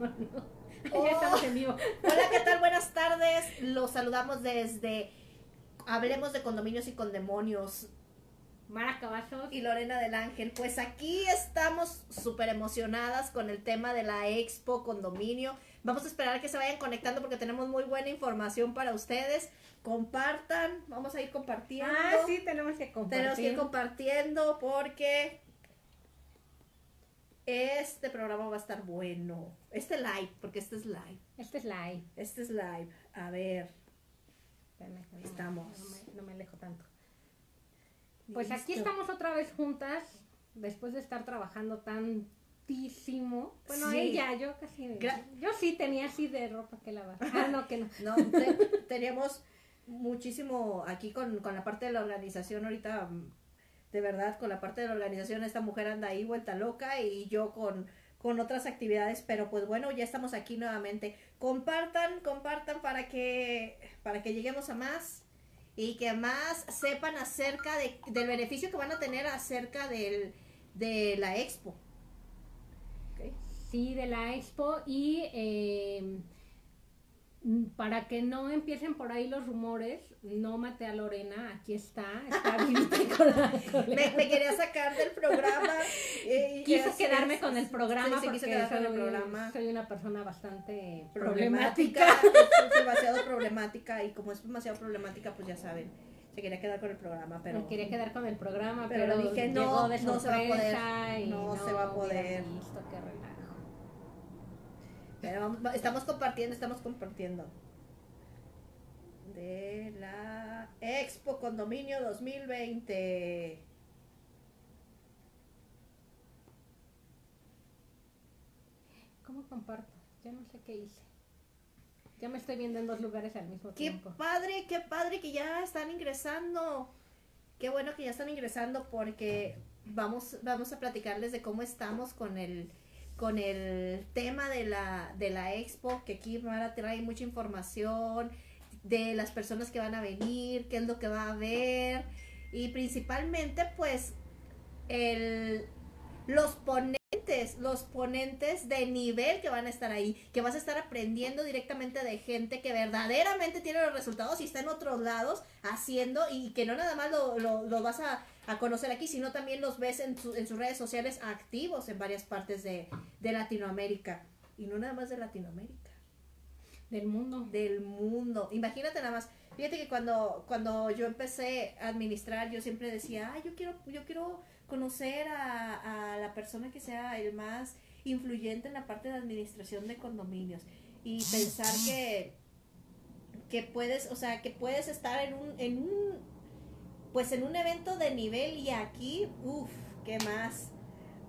ya estamos en vivo. Hola, ¿qué tal? Buenas tardes. Los saludamos desde Hablemos de Condominios y Condemonios. Mara Cavazos. Y Lorena del Ángel. Pues aquí estamos súper emocionadas con el tema de la Expo Condominio. Vamos a esperar a que se vayan conectando porque tenemos muy buena información para ustedes. Compartan, vamos a ir compartiendo. Ah, sí, tenemos que compartir. Tenemos que ir compartiendo porque este programa va a estar bueno. Este live, porque este es live. Este es live. Este es live. A ver. Espérame, no- Estamos. No me, no me alejo tanto. Pues aquí estamos otra vez juntas, después de estar trabajando tantísimo. Bueno, Sí. ella, yo casi. Gra- yo sí tenía así de ropa que lavar. Ah, no, que no. No, te- teníamos muchísimo aquí con, con la parte de la organización ahorita, de verdad, con la parte de la organización, esta mujer anda ahí vuelta loca y yo con, con otras actividades, pero pues bueno, ya estamos aquí nuevamente. Compartan, compartan para que, para que lleguemos a más y que más sepan acerca de, del beneficio que van a tener acerca del, de la expo. Sí, de la expo y eh, para que no empiecen por ahí los rumores, no maté a Lorena, aquí está, está y coleando. me, me quería sacar del programa. eh, Quise es- quedarme es- con el programa sí, porque con el soy, programa. soy una persona bastante problemática. problemática. es demasiado problemática y como es demasiado problemática, pues ya saben, se quería quedar con el programa, pero Me quería quedar con el programa, pero pero, dije, no, no se va a poder, y no se va a poder. visto, qué relajo. Pero vamos- estamos compartiendo, estamos compartiendo. De la Expo Condominio 2020. ¿Cómo comparto? Ya no sé qué hice. Ya me estoy viendo en dos lugares al mismo Qué tiempo. padre, qué padre que ya están ingresando. Qué bueno que ya están ingresando porque vamos, vamos a platicarles de cómo estamos con el, con el tema de la, de la expo, que aquí Mara trae mucha información de las personas que van a venir, qué es lo que va a haber. Y principalmente pues el, los ponentes, los ponentes de nivel que van a estar ahí, que vas a estar aprendiendo directamente de gente que verdaderamente tiene los resultados y está en otros lados haciendo y que no nada más lo, lo, vas a, a conocer aquí, sino también los ves en, su- en sus redes sociales activos en varias partes de, de Latinoamérica. Y no nada más de Latinoamérica Del mundo. del mundo. Imagínate nada más. Fíjate que cuando, cuando yo empecé a administrar, yo siempre decía, ah, yo quiero, yo quiero conocer a, a la persona que sea el más influyente en la parte de administración de condominios. Y pensar que, que puedes, o sea, que puedes estar en un, en un, pues en un evento de nivel y aquí, uff, ¿qué más?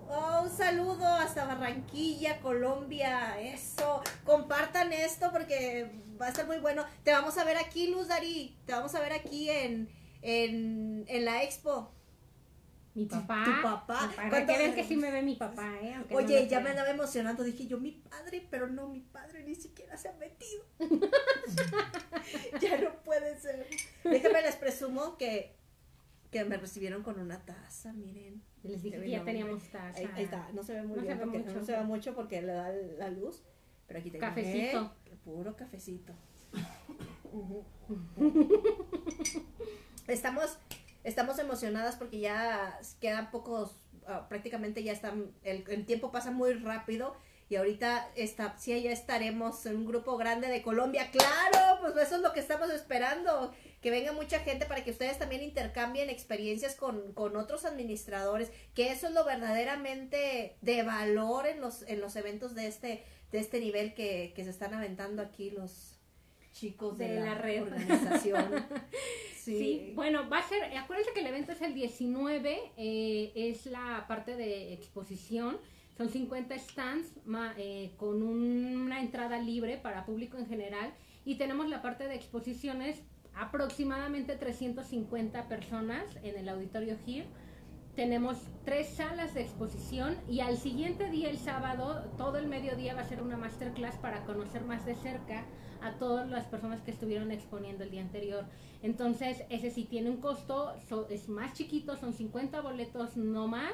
Oh, un saludo hasta Barranquilla, Colombia. Eso. Compartan esto porque va a estar muy bueno. Te vamos a ver aquí, Luz Dari. Te vamos a ver aquí en, en, en la expo. Mi papá. tu papá. Para ¿Cuánto- que vean que sí me ve mi papá, ¿eh? Aunque Oye, ya me andaba emocionando. Dije yo, mi padre, pero no, mi padre ni siquiera se ha metido. ya no puede ser. Déjame les presumo que, que me recibieron con una taza, miren. Les dije que ya teníamos taza. Ahí, ahí está, no se ve muy No se bien ve porque mucho. no se ve mucho porque le da la luz, pero aquí tengo Cafecito. puro cafecito. Estamos estamos emocionadas porque ya quedan pocos ah, prácticamente ya están el, el tiempo pasa muy rápido y ahorita está, sí, ya estaremos en un grupo grande de Colombia, claro, pues eso es lo que estamos esperando, que venga mucha gente para que ustedes también intercambien experiencias con, con otros administradores, que eso es lo verdaderamente de valor en los, en los eventos de este, de este nivel que, que se están aventando aquí los chicos de, De la, la red. organización. Sí. bueno, va a ser, acuérdense que el evento es el 19, eh, es la parte de exposición, son 50 stands ma- eh, con una entrada libre para público en general y tenemos la parte de exposiciones, aproximadamente 350 personas en el auditorio GIR. Tenemos tres salas de exposición y al siguiente día, el sábado, todo el mediodía va a ser una masterclass para conocer más de cerca a todas las personas que estuvieron exponiendo el día anterior. Entonces, ese sí tiene un costo, so- es más chiquito, son 50 boletos no más,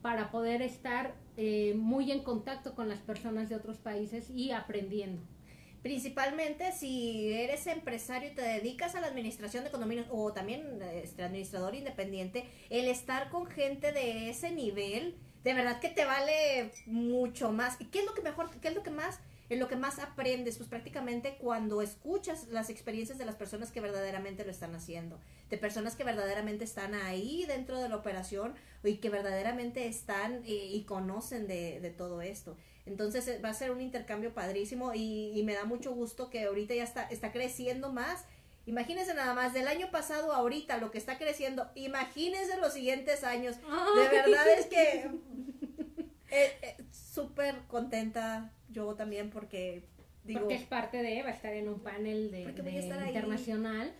para poder estar eh, muy en contacto con las personas de otros países y aprendiendo. Principalmente si eres empresario y te dedicas a la administración de condominios o también este, administrador independiente, el estar con gente de ese nivel, de verdad que te vale mucho más. ¿Qué es lo que mejor, qué es lo que más en lo que más aprendes, pues prácticamente cuando escuchas las experiencias de las personas que verdaderamente lo están haciendo, de personas que verdaderamente están ahí dentro de la operación y que verdaderamente están eh, y conocen de, de, todo esto. Entonces eh, va a ser un intercambio padrísimo y, y, me da mucho gusto que ahorita ya está, está creciendo más. Imagínense nada más, del año pasado a ahorita lo que está creciendo, imagínense los siguientes años. De verdad es que eh, súper contenta yo también porque digo... Porque es parte de, va a estar en un panel de, internacional.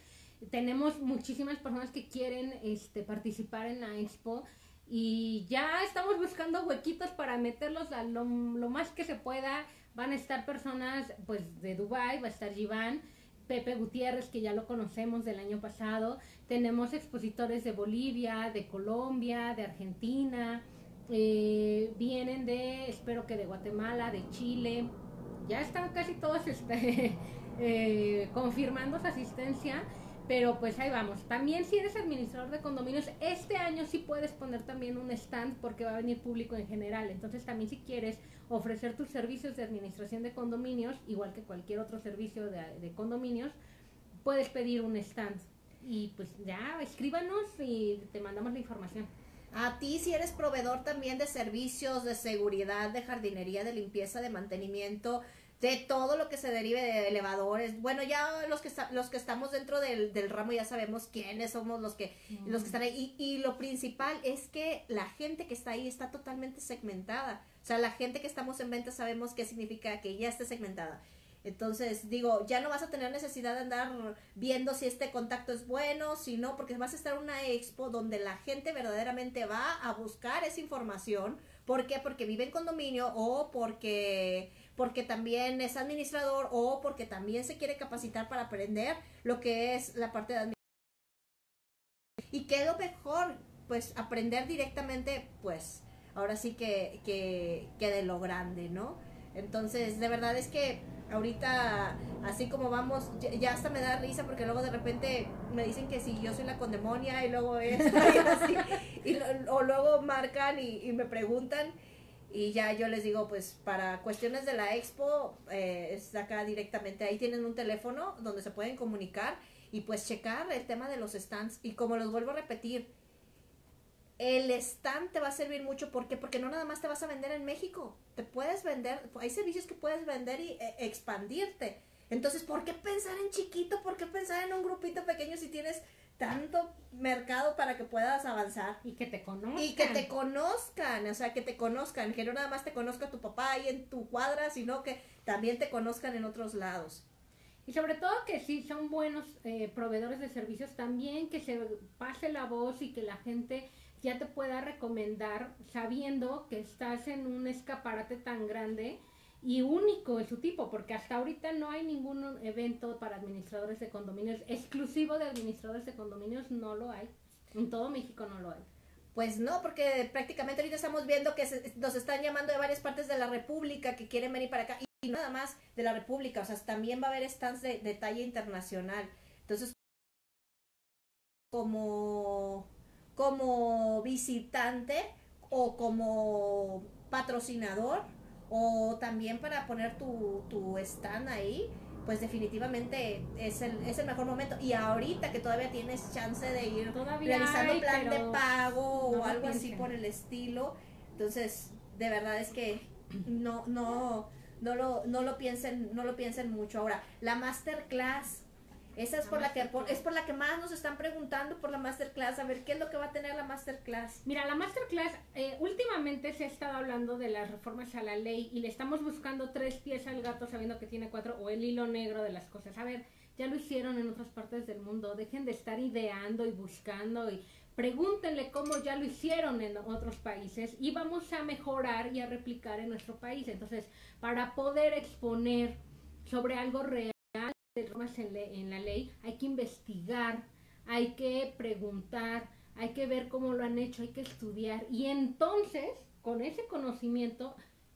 Tenemos muchísimas personas que quieren este, participar en la expo y ya estamos buscando huequitos para meterlos a lo, más que se pueda. Van a estar personas pues de Dubai, va a estar Giván, Pepe Gutiérrez, que ya lo conocemos del año pasado. Tenemos expositores de Bolivia, de Colombia, de Argentina, eh, vienen de, espero que de Guatemala, de Chile, ya están casi todos este, eh, confirmando su asistencia, pero pues ahí vamos. También si eres administrador de condominios, este año sí puedes poner también un stand porque va a venir público en general. Entonces también si quieres ofrecer tus servicios de administración de condominios, igual que cualquier otro servicio de, de condominios, puedes pedir un stand. Y pues ya, escríbanos y te mandamos la información. A ti si eres proveedor también de servicios de seguridad, de jardinería, de limpieza, de mantenimiento, de todo lo que se derive de elevadores. Bueno, ya los que los que estamos dentro del, del ramo ya sabemos quiénes somos los que los que están ahí y, y, lo principal es que la gente que está ahí está totalmente segmentada. O sea, la gente que estamos en venta sabemos qué significa que ya esté segmentada. Entonces, digo, ya no vas a tener necesidad de andar viendo si este contacto es bueno, si no, porque vas a estar en una expo donde la gente verdaderamente va a buscar esa información. ¿Por qué? Porque vive en condominio o porque, porque también es administrador o porque también se quiere capacitar para aprender lo que es la parte de administración. Y qué lo mejor, pues aprender directamente, pues ahora sí que, que, que de lo grande, ¿no? Entonces, de verdad es que ahorita, así como vamos, ya, hasta me da risa porque luego de repente me dicen que si yo soy la condemonia y luego esto y así, y, o luego marcan y, me preguntan y ya yo les digo, pues para cuestiones de la expo, eh, es acá directamente, ahí tienen un teléfono donde se pueden comunicar y pues checar el tema de los stands y como los vuelvo a repetir, el stand te va a servir mucho ¿por porque no nada más te vas a vender en México, te puedes vender, hay servicios que puedes vender y e, expandirte. Entonces, ¿por qué pensar en chiquito? ¿Por qué pensar en un grupito pequeño si tienes tanto mercado para que puedas avanzar? Y que te conozcan. Y que te conozcan, o sea, que te conozcan, que no nada más te conozca tu papá ahí en tu cuadra, sino que también te conozcan en otros lados. Y sobre todo que si son buenos eh, proveedores de servicios, también que se pase la voz y que la gente ya te pueda recomendar sabiendo que estás en un escaparate tan grande y único en su tipo, porque hasta ahorita no hay ningún evento para administradores de condominios exclusivo de administradores de condominios, no lo hay. En todo México no lo hay. Pues no, porque prácticamente ahorita estamos viendo que nos están llamando de varias partes de la República que quieren venir para acá y nada más de la República, o sea, también va a haber stands de, de talla internacional. Entonces, como como visitante o como patrocinador o también para poner tu, tu stand ahí, pues definitivamente es el, es el mejor momento. Y ahorita que todavía tienes chance de ir realizando plan de pago o algo así por el estilo, entonces de verdad es que no, no, no lo, no lo piensen, no lo piensen mucho. Ahora, la masterclass esa es por la, que es por la que más nos están preguntando por la masterclass, a ver qué es lo que va a tener la masterclass. Mira, la masterclass eh, últimamente se ha estado hablando de las reformas a la ley y le estamos buscando tres pies al gato sabiendo que tiene cuatro o el hilo negro de las cosas. A ver, ya lo hicieron en otras partes del mundo, dejen de estar ideando y buscando y pregúntenle cómo ya lo hicieron en otros países y vamos a mejorar y a replicar en nuestro país. Entonces, para poder exponer sobre algo real en la ley, hay que investigar, hay que preguntar, hay que ver cómo lo han hecho, hay que estudiar y entonces con ese conocimiento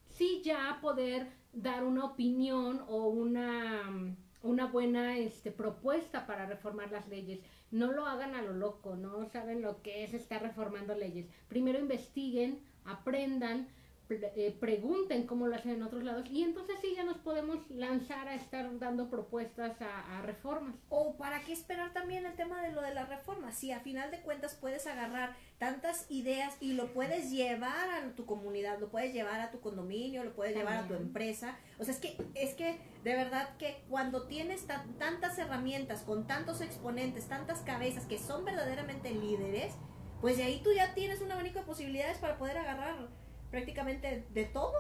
sí ya poder dar una opinión o una, una buena este, propuesta para reformar las leyes. No lo hagan a lo loco, no saben lo que es estar reformando leyes. Primero investiguen, aprendan, eh, pregunten cómo lo hacen en otros lados y entonces sí ya nos podemos lanzar a estar dando propuestas a, reformas. O para qué esperar también el tema de lo de la reforma, si a final de cuentas puedes agarrar tantas ideas y lo puedes llevar a tu comunidad, lo puedes llevar a tu condominio, lo puedes llevar a tu empresa, o sea, es que es que de verdad que cuando tienes tantas herramientas con tantos exponentes, tantas cabezas que son verdaderamente líderes, pues de ahí tú ya tienes un abanico de posibilidades para poder agarrar prácticamente de todo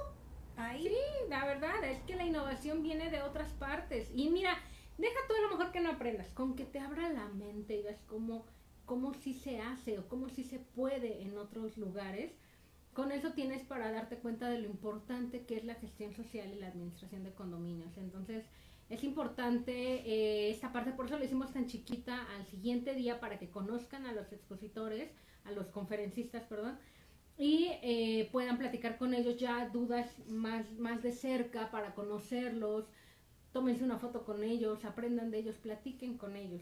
ahí. Sí, la verdad es que la innovación viene de otras partes. Y mira, deja todo lo mejor que no aprendas, con que te abra la mente y veas cómo, cómo sí se hace o cómo sí se puede en otros lugares. Con eso tienes para darte cuenta de lo importante que es la gestión social y la administración de condominios. Entonces, es importante eh, esta parte, por eso lo hicimos tan chiquita al siguiente día para que conozcan a los expositores, a los conferencistas, perdón, y eh, puedan platicar con ellos ya dudas más, más de cerca para conocerlos, tómense una foto con ellos, aprendan de ellos, platiquen con ellos.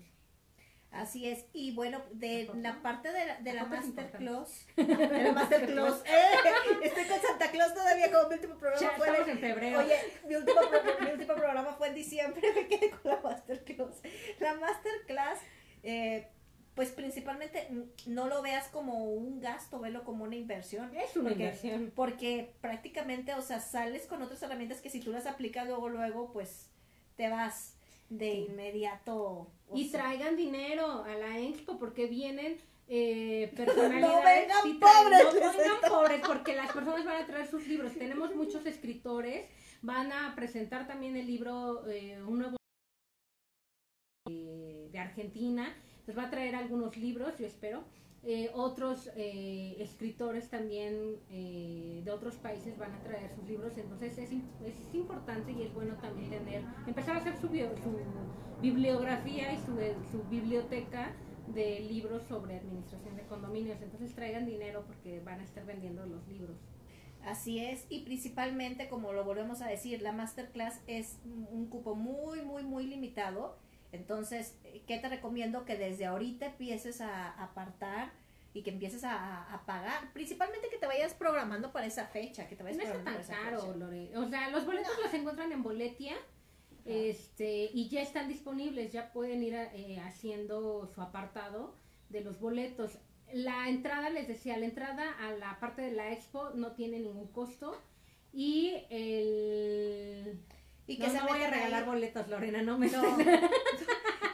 Así es, y bueno, de la parte de la, de la Masterclass, de la Masterclass, eh, estoy con Santa Claus todavía, como mi último programa fue en febrero. Oye, mi último, mi último programa fue en diciembre, me quedé con la Masterclass. La Masterclass, eh, pues principalmente no lo veas como un gasto, velo como una inversión. Es una inversión. Porque prácticamente, o sea, sales con otras herramientas que si tú las aplicas luego, luego, pues te vas de inmediato. Y traigan dinero a la expo porque vienen eh, personalidades. no vengan pobres. No vengan pobres porque las personas van a traer sus libros. Tenemos muchos escritores. Van a presentar también el libro, eh, un nuevo eh, de Argentina nos va a traer algunos libros, yo espero. Eh, otros eh, escritores también eh, de otros países van a traer sus libros, entonces es, es importante y es bueno también tener, empezar a hacer su, bibliografía y su, su, biblioteca de libros sobre administración de condominios, entonces traigan dinero porque van a estar vendiendo los libros. Así es, y principalmente, como lo volvemos a decir, la masterclass es un cupo muy, muy, muy limitado entonces, ¿qué te recomiendo? Que desde ahorita empieces a apartar y que empieces a, pagar. Principalmente que te vayas programando para esa fecha, que te vayas no programando tan caro, Lore. O sea, los boletos los encuentran en Boletia. Este, y ya están disponibles, ya pueden ir eh, haciendo su apartado de los boletos. La entrada, les decía, la entrada a la parte de la expo no tiene ningún costo y el y que no, se voy a regalar boletos, Lorena, no me no.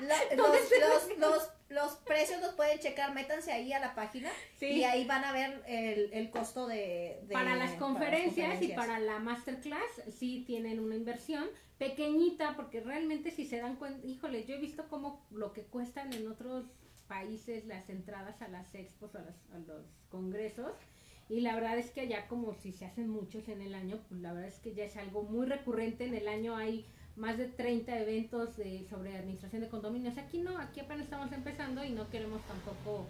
los, los, precios los pueden checar, métanse ahí a la página y ahí van a ver el, el costo de, para, las conferencias y para la masterclass sí tienen una inversión pequeñita porque realmente si se dan cuenta, híjole, yo he visto como lo que cuestan en otros países las entradas a las expos o a los congresos y la verdad es que allá como si se hacen muchos en el año, pues la verdad es que ya es algo muy recurrente. En el año hay más de 30 eventos de, sobre administración de condominios. Aquí no, aquí apenas estamos empezando y no queremos tampoco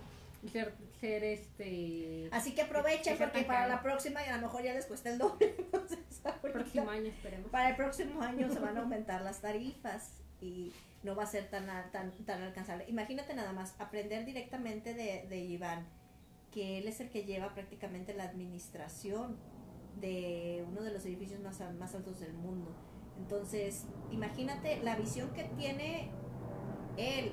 ser, ser este... Así que aprovechen porque para la próxima y a lo mejor ya les cuesta el doble. el próximo año esperemos. Para el próximo año se van a aumentar las tarifas y no va a ser tan, tan, tan alcanzable. Imagínate nada más, aprender directamente de, de Iván que él es el que lleva prácticamente la administración de uno de los edificios más, más altos del mundo. Entonces, imagínate la visión que tiene él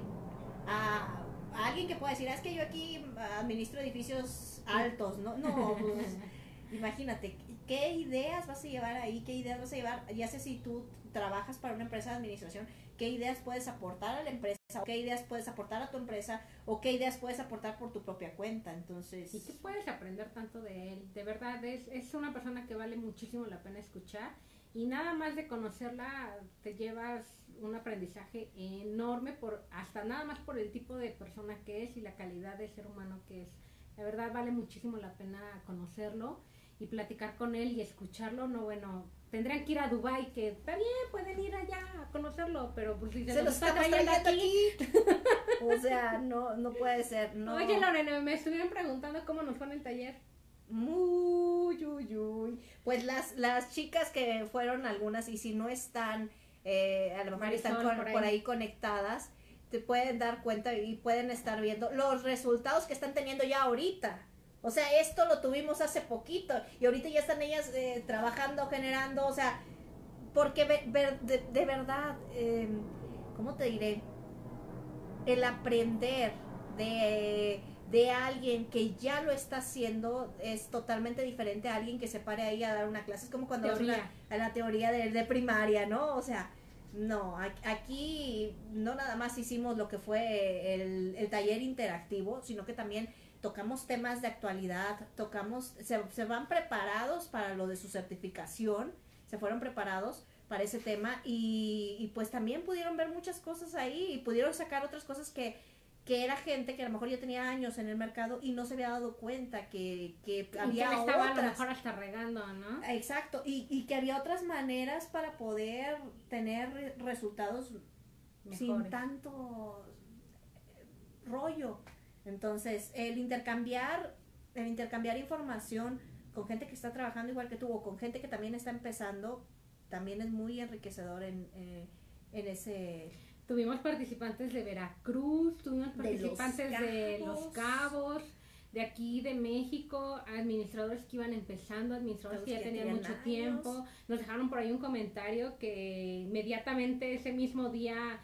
a, alguien que pueda decir, ah, es que yo aquí administro edificios altos, ¿no? No, pues, imagínate, ¿qué ideas vas a llevar ahí? ¿Qué ideas vas a llevar? Ya sé si tú trabajas para una empresa de administración, ¿qué ideas puedes aportar a la empresa? qué ideas puedes aportar a tu empresa o qué ideas puedes aportar por tu propia cuenta. Entonces, y qué puedes aprender tanto de él. De verdad, es, es una persona que vale muchísimo la pena escuchar y nada más de conocerla te llevas un aprendizaje enorme por hasta nada más por el tipo de persona que es y la calidad de ser humano que es. De verdad vale muchísimo la pena conocerlo y platicar con él y escucharlo. No, bueno, tendrían que ir a Dubai que también pueden ir allá a conocerlo, pero pues si se, se los está trayendo aquí, O sea, no, no puede ser. No. Oye, Lorena, me estuvieron preguntando cómo nos fue en el taller. Muy, uy, uy. Pues las, las chicas que fueron algunas, y si no están, eh, a lo mejor están Marisol, con- por ahí. por ahí conectadas, te pueden dar cuenta y pueden estar viendo los resultados que están teniendo ya ahorita. O sea, esto lo tuvimos hace poquito y ahorita ya están ellas eh, trabajando, generando, o sea, porque ve- ver- de, de verdad, eh, ¿cómo te diré? El aprender de, de alguien que ya lo está haciendo es totalmente diferente a alguien que se pare ahí a dar una clase. Es como cuando a Teoría. una- a la teoría de, de primaria, ¿no? O sea, no, aquí no nada más hicimos lo que fue el, el taller interactivo, sino que también tocamos temas de actualidad, tocamos, se, se van preparados para lo de su certificación, se fueron preparados para ese tema y, y pues también pudieron ver muchas cosas ahí y pudieron sacar otras cosas que, que era gente que a lo mejor ya tenía años en el mercado y no se había dado cuenta que, que Y que había le estaba a lo otras. mejor hasta regando, ¿no? Exacto, y, y que había otras maneras para poder tener re- resultados sin tanto rollo. Entonces, el intercambiar, el intercambiar información con gente que está trabajando igual que tú o con gente que también está empezando, también es muy enriquecedor en, eh, en ese... Tuvimos participantes de Veracruz, tuvimos De Los participantes de Los Cabos. De aquí de México, administradores que iban empezando, administradores que ya tenían tenían mucho años. tiempo. Nos dejaron por ahí un comentario que inmediatamente ese mismo día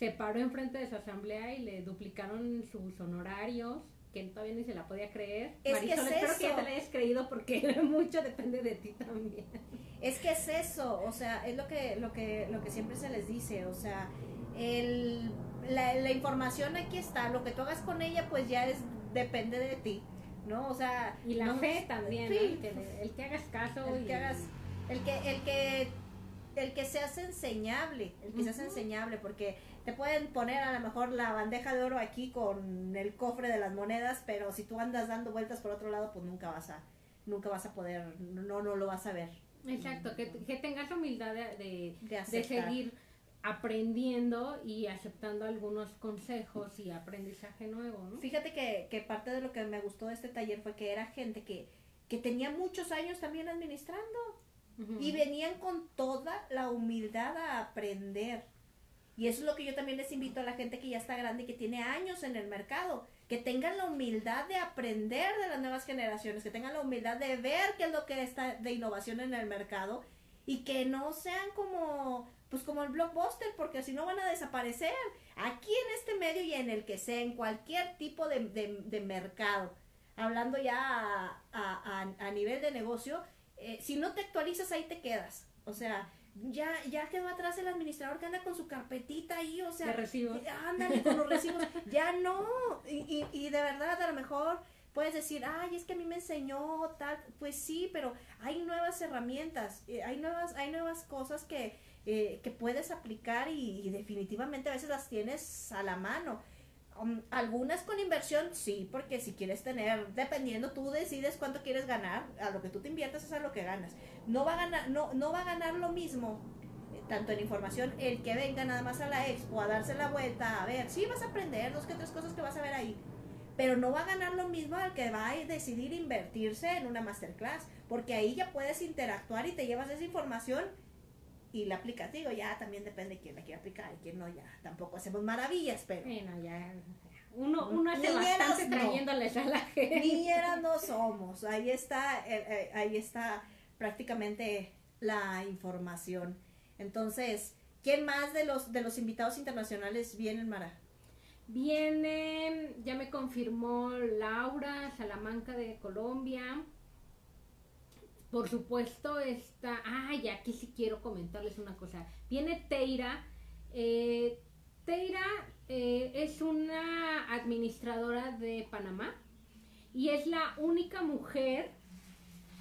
se paró enfrente de su asamblea y le duplicaron sus honorarios, que todavía ni se la podía creer. Es que Marisol, es espero que ya te la hayas creído porque mucho depende de ti también. Es que es eso, o sea, es lo que, lo que, lo que siempre se les dice, o sea, el, la, la información aquí está, lo que tú hagas con ella pues ya es, depende de ti, ¿no? O sea, Y la no- fe también, ¿no? El, que, el que hagas caso el y que hagas, el que, el que, el que se hace enseñable, el que se hace Ujú. enseñable, porque te pueden poner a lo mejor la bandeja de oro aquí con el cofre de las monedas, pero si tú andas dando vueltas por otro lado, pues nunca vas a, nunca vas a poder, no, no lo vas a ver. Exacto, que, que tengas humildad de, de, De seguir aprendiendo y aceptando algunos consejos y aprendizaje nuevo, ¿no? Fíjate que, que parte de lo que me gustó de este taller fue que era gente que, que tenía muchos años también administrando y venían con toda la humildad a aprender. Y eso es lo que yo también les invito a la gente que ya está grande y que tiene años en el mercado, que tengan la humildad de aprender de las nuevas generaciones, que tengan la humildad de ver qué es lo que está de innovación en el mercado y que no sean como pues como el blockbuster, porque si no van a desaparecer. Aquí en este medio y en el que sea, en cualquier tipo de, de- mercado, hablando ya a- a nivel de negocio, eh, si no te actualizas ahí te quedas. O sea, ya, ya quedó atrás el administrador que anda con su carpetita ahí, o sea, De recibos. ándale con los recibos, ya no, y, y, y de verdad a lo mejor puedes decir, ay, es que a mí me enseñó tal, pues sí, pero hay nuevas herramientas, eh, hay nuevas, hay nuevas cosas que, eh, que puedes aplicar y, y definitivamente a veces las tienes a la mano. Um, algunas con inversión, sí, porque si quieres tener, dependiendo, tú decides cuánto quieres ganar, a lo que tú te inviertas es a lo que ganas. No va a ganar, no, no va a ganar lo mismo, eh, tanto en información, el que venga nada más a la expo a darse la vuelta, a ver, sí vas a aprender dos que tres cosas que vas a ver ahí, pero no va a ganar lo mismo al que va a decidir invertirse en una masterclass, porque ahí ya puedes interactuar y te llevas esa información y la aplicas. Digo, ya también depende de quién la quiera aplicar y quién no, ya tampoco hacemos maravillas, pero Bueno, ya. Uno, uno hace Niñeras, bastante no. trayéndoles a la gente. niñeras no somos. Ahí está, eh, eh, ahí está prácticamente la información. Entonces, ¿quién más de los de los invitados internacionales vienen, Mara? Viene, ya me confirmó Laura Salamanca de Colombia. Por supuesto está, ay, aquí sí quiero comentarles una cosa. Viene Teira. Eh, Teira eh, es una administradora de Panamá y es la única mujer,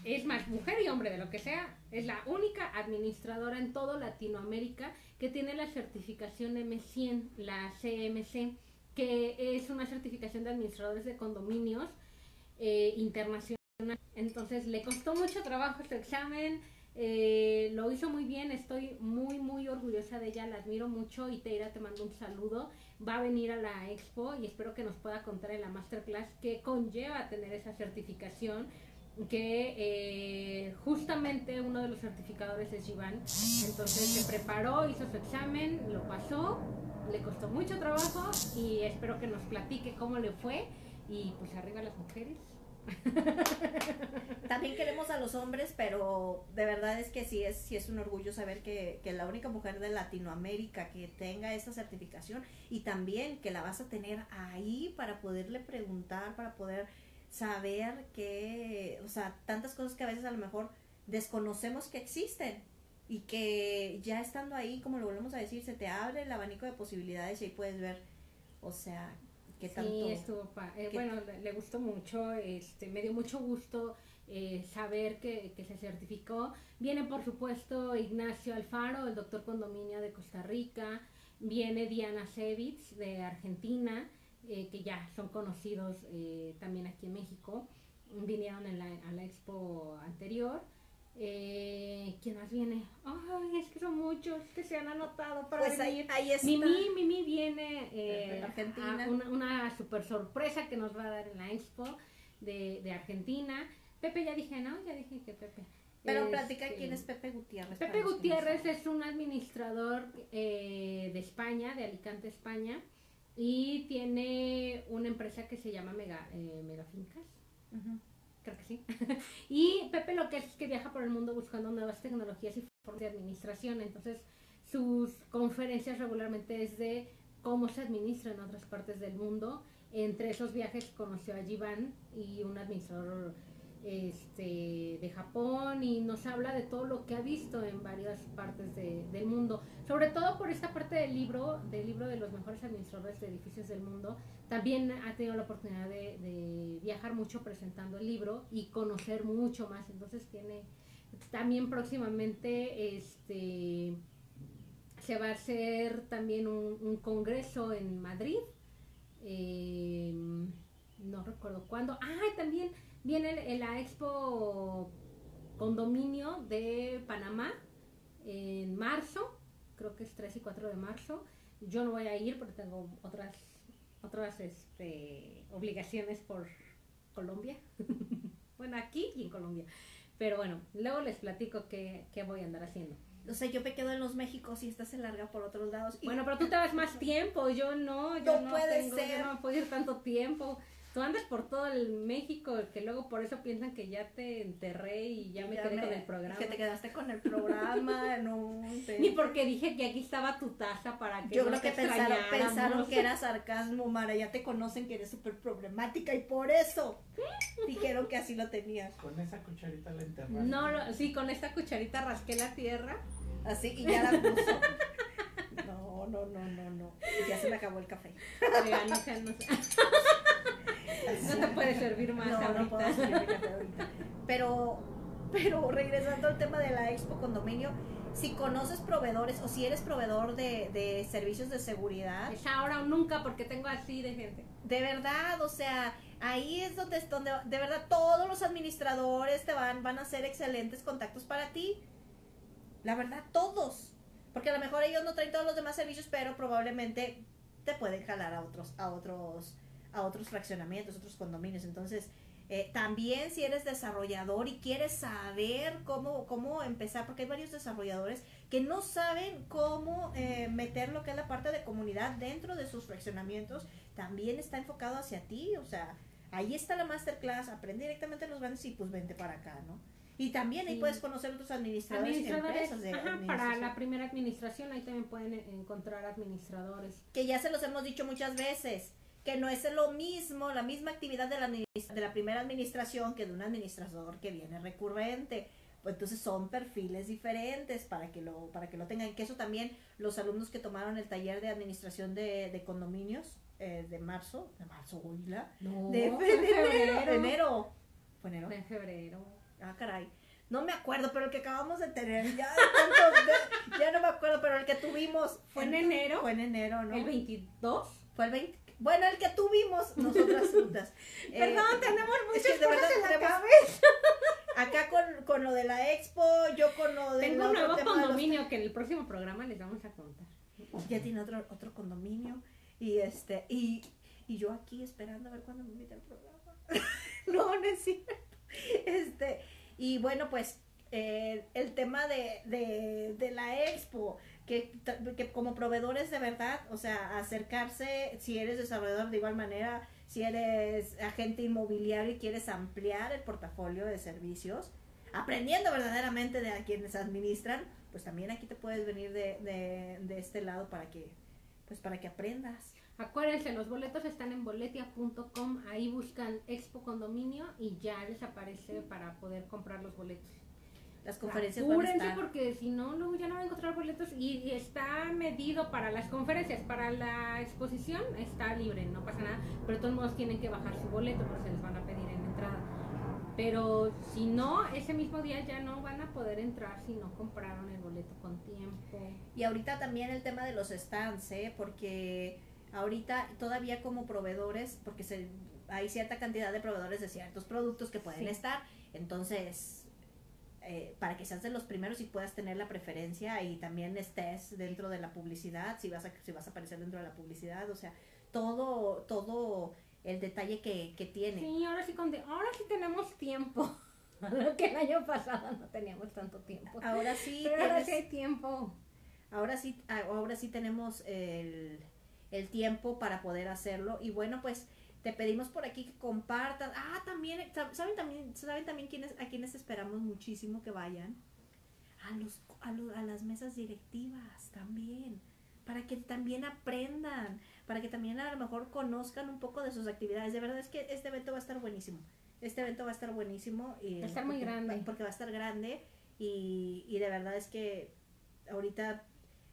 es más, mujer y hombre de lo que sea, es la única administradora en toda Latinoamérica que tiene la certificación M100, la CMC, que es una certificación de administradores de condominios eh, internacional. Entonces le costó mucho trabajo este examen, Eh, lo hizo muy bien, estoy muy, muy orgullosa de ella, la admiro mucho y Teira te mando un saludo. Va a venir a la expo y espero que nos pueda contar en la masterclass qué conlleva tener esa certificación que eh, justamente uno de los certificadores es Iván. Entonces se preparó, hizo su examen, lo pasó, le costó mucho trabajo y espero que nos platique cómo le fue y pues arriba las mujeres. También queremos a los hombres, pero de verdad es que sí es, sí es un orgullo saber que, que, la única mujer de Latinoamérica que tenga esa certificación y también que la vas a tener ahí para poderle preguntar, para poder saber que, o sea, tantas cosas que a veces a lo mejor desconocemos que existen y que ya estando ahí, como lo volvemos a decir, se te abre el abanico de posibilidades y ahí puedes ver, o sea, qué tanto... Sí, estuvo, eh, bueno, le, gustó mucho, este, me dio mucho gusto eh, saber que, que, se certificó. Viene, por supuesto, Ignacio Alfaro, el doctor condominio de Costa Rica, viene Diana Sevitz de Argentina, eh, que ya son conocidos eh, también aquí en México, vinieron en la, a la expo anterior. Eh, ¿Quién más viene? Ay, es que son muchos que se han anotado para pues venir. Ahí, está. Mimi, Mimi viene eh, Argentina. una, una, super sorpresa que nos va a dar en la expo de, de Argentina. Pepe ya dije, ¿no? Ya dije que Pepe. Pero platica este, quién es Pepe Gutiérrez. Pepe Gutiérrez es un administrador eh, de España, de Alicante, España y tiene una empresa que se llama Mega, eh, Megafincas. Que sí. y Pepe lo que es que viaja por el mundo buscando nuevas tecnologías y formas de administración. Entonces, sus conferencias regularmente es de cómo se administra en otras partes del mundo. Entre esos viajes conoció a Jivan y un administrador este, de Japón y nos habla de todo lo que ha visto en varias partes del mundo, sobre todo por esta parte del libro, del libro de los mejores administradores de edificios del mundo, también ha tenido la oportunidad de, viajar mucho presentando el libro y conocer mucho más, entonces tiene también próximamente este se va a hacer también un, congreso en Madrid, eh, no recuerdo cuándo, ah, también Viene la Expo Condominio de Panamá en marzo, creo que es 3 y 4 de marzo. Yo no voy a ir porque tengo otras otras este, obligaciones por Colombia. bueno, aquí y en Colombia. Pero bueno, luego les platico qué, qué voy a andar haciendo. O sea, yo me quedo en los Méxicos y esta se larga por otros lados. Bueno, pero tú te vas más tiempo, yo no, yo no, puede ser. Yo no puedo ir tanto tiempo. Tú andas por todo el México, que luego por eso piensan que ya te enterré y ya me quedé con el programa. Que te quedaste con el programa, no. Ni porque dije que aquí estaba tu taza para que Yo creo que pensaron, pensaron que era sarcasmo, Mara. Ya te conocen que eres súper problemática y por eso dijeron que así lo tenías. Con esa cucharita la enterraste. No, sí, con esta cucharita rasqué la tierra. Así, y ya la puso. No, no, no, no, no. Ya se me acabó el café. Oiga, no sé, no sé. No te puede servir más ahorita. Pero, pero regresando al tema de la expo condominio, si conoces proveedores o si eres proveedor de, de servicios de seguridad. Es ahora o nunca porque tengo así de gente. De verdad, o sea, ahí es donde, donde de verdad todos los administradores te van, van a ser excelentes contactos para ti. La verdad, todos. Porque a lo mejor ellos no traen todos los demás servicios, pero probablemente te pueden jalar a otros, a otros a otros fraccionamientos, otros condominios. Entonces, eh, también si eres desarrollador y quieres saber cómo, cómo empezar, porque hay varios desarrolladores que no saben cómo eh, meter lo que es la parte de comunidad dentro de sus fraccionamientos, también está enfocado hacia ti, o sea, ahí está la masterclass, aprende directamente los grandes y pues vente para acá, ¿no? Y también ahí puedes conocer otros administradores, administradores de para la primera administración ahí también pueden encontrar administradores. Que ya se los hemos dicho muchas veces que no es lo mismo, la misma actividad de la, de la primera administración que de un administrador que viene recurrente. Pues entonces son perfiles diferentes para que lo, para que lo tengan. Que eso también los alumnos que tomaron el taller de administración de, de condominios eh, de marzo, de marzo, huila, de, febrero, enero. ¿Fue enero? En febrero. Ah, caray. No me acuerdo, pero el que acabamos de tener, ya, ya no me acuerdo, pero el que tuvimos. ¿Fue en enero? Fue en enero, ¿no? ¿El 22? Fue el 20, bueno, el que tuvimos nosotras juntas. Perdón, eh, tenemos muchas cosas en la cabeza. acá con, con lo de la expo, yo con lo de Tengo un nuevo los- condominio que en el próximo programa les vamos a contar. ya tiene otro, otro condominio y este y, y yo aquí esperando a ver cuándo me invita al programa. no, no es cierto. Este, y bueno, pues eh, el tema de, de, de la expo, que, como proveedores de verdad, o sea, acercarse, si eres desarrollador de igual manera, si eres agente inmobiliario y quieres ampliar el portafolio de servicios, aprendiendo verdaderamente de a quienes administran, pues también aquí te puedes venir de, de, de este lado para que, pues para que aprendas. Acuérdense, los boletos están en boletia.com, ahí buscan Expo Condominio y ya les aparece para poder comprar los boletos. Las conferencias van a Apúrense estar. porque si no, luego ya no van a encontrar boletos y, y está medido para las conferencias, para la exposición está libre, no pasa nada, pero de todos modos tienen que bajar su boleto porque se les van a pedir en entrada. Pero si no, ese mismo día ya no van a poder entrar si no compraron el boleto con tiempo. Y ahorita también el tema de los stands, ¿eh? Porque ahorita todavía como proveedores, porque se, hay cierta cantidad de proveedores de ciertos productos que pueden Sí. estar, entonces eh, para que seas de los primeros y puedas tener la preferencia y también estés dentro de la publicidad, si vas a, si vas a aparecer dentro de la publicidad, o sea, todo, todo el detalle que, que tiene. Sí, ahora sí, con ahora sí tenemos tiempo. Lo que el año pasado no teníamos tanto tiempo. Ahora sí, Pero ahora sí hay tiempo. Ahora sí, ah, ahora sí tenemos el, el tiempo para poder hacerlo. Y bueno, pues te pedimos por aquí que compartan. Ah, también, sab- ¿saben también, saben también quiénes, a quienes esperamos muchísimo que vayan? A, los, a, lo- a las mesas directivas también. Para que también aprendan, para que también a lo mejor conozcan un poco de sus actividades. De verdad es que este evento va a estar buenísimo. Este evento va a estar buenísimo. Y, Va a estar muy grande. Porque va a estar grande. Y, y de verdad es que ahorita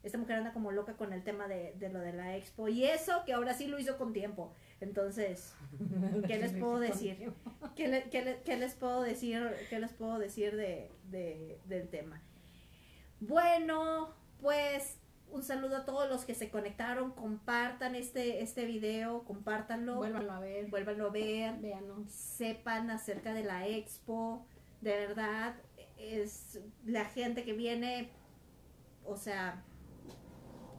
esta mujer anda como loca con el tema de, de lo de la expo y eso que ahora sí lo hizo con tiempo. Entonces, ¿qué les puedo decir? ¿Qué, le- qué le- qué les puedo decir? ¿Qué les puedo decir de, de- del tema? Bueno, pues un saludo a todos los que se conectaron, compartan este, este video, compártanlo, Vuélvanlo a ver. vuélvanlo a ver, Véanos. sepan acerca de la expo, de verdad, es la gente que viene, o sea,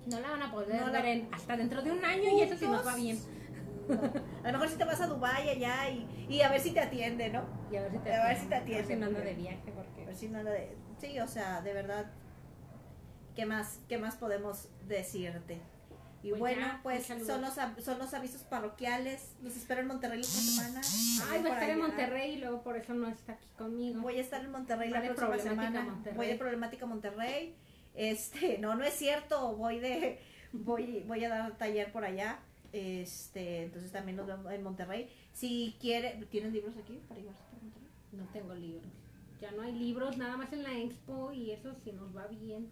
No la van a poder No la- ver en- hasta dentro de un año y eso sí nos va bien. a lo mejor si te vas a Dubái allá y, y a ver si te atiende, ¿no? Y a ver si te A ver si te A ver si atiende, no porque- de viaje A porque... ver si nada de... Sí, o sea, de verdad, ¿qué más, qué más podemos decirte? Y Pues bueno, ya, pues son los, son los avisos parroquiales. Los espero en Monterrey la semana. Ay, va a estar en. Monterrey y luego por eso no está aquí conmigo. Voy a estar en Monterrey la próxima semana. Monterrey. Voy de Problemática Monterrey. Este, no, no es cierto. Voy de, voy, voy a dar taller por allá. Este, entonces también nos vemos en Monterrey. Si quiere, ¿tienen libros aquí para llevarse para Monterrey? No tengo libros. Ya no hay libros, nada más en la expo y eso sí nos va bien.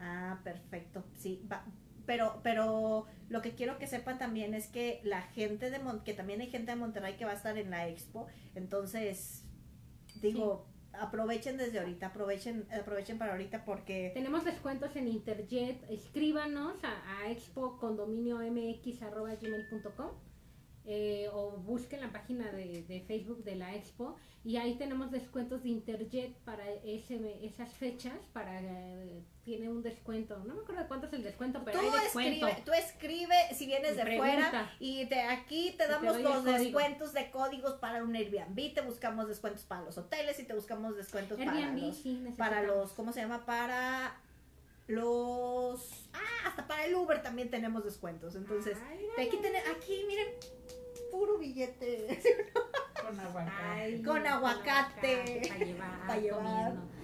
Ah, perfecto. Sí, va. Pero, pero lo que quiero que sepan también es que la gente de Mon que también hay gente de Monterrey que va a estar en la expo. Entonces, digo, aprovechen desde ahorita, aprovechen, aprovechen para ahorita porque Tenemos descuentos en Interjet. Escríbanos a, a expocondominiomx.gmail.com eh, o busquen la página de, de Facebook de la expo y ahí tenemos descuentos de Interjet para ese, esas fechas. para eh, Tiene un descuento. No me acuerdo cuánto es el descuento, pero tú hay descuento. escribe, tú escribe si vienes de pregunta. fuera y te, aquí te te damos el los descuentos de códigos para un Airbnb, te buscamos descuentos para los hoteles y te buscamos descuentos para los, sí, para los, ¿cómo se llama? Para los, ah, hasta para el Uber también tenemos descuentos. Entonces, Ay, de aquí, tiene, aquí miren, puro billete. Con aguacate. Ay, Con aguacate. Para llevar, Pa' llevar.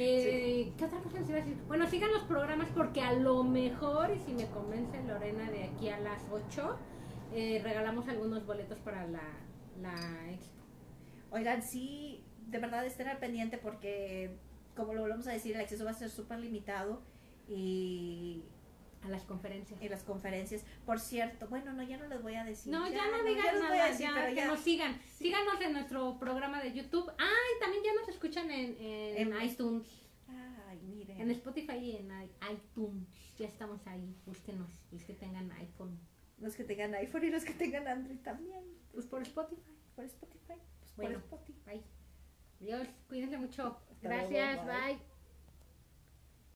Eh, ¿Qué otra cosa les iba a decir? Bueno, sigan los programas porque a lo mejor, y si me convence Lorena de aquí a las 8, eh, regalamos algunos boletos para la, la expo. Oigan, sí, de verdad estén al pendiente porque, como lo volvemos a decir, el acceso va a ser súper limitado y, A las conferencias. y las conferencias. Por cierto, bueno, no, ya no les voy a decir. No, ya, no ya digan les voy a nada, decir, ya, que ya- nos sigan. Síganos en nuestro programa de YouTube. Ah, y también ya nos escuchan en, en, En- iTunes. Ay, miren. En Spotify y en iTunes. Ya estamos ahí. Búsquenos. Los que tengan iPhone. Los que tengan iPhone y los que tengan Android también. Pues por Spotify. Por Spotify. Pues Bueno. por Spotify. Bye. Adiós, cuídense mucho. Hasta luego, Gracias, bye. bye.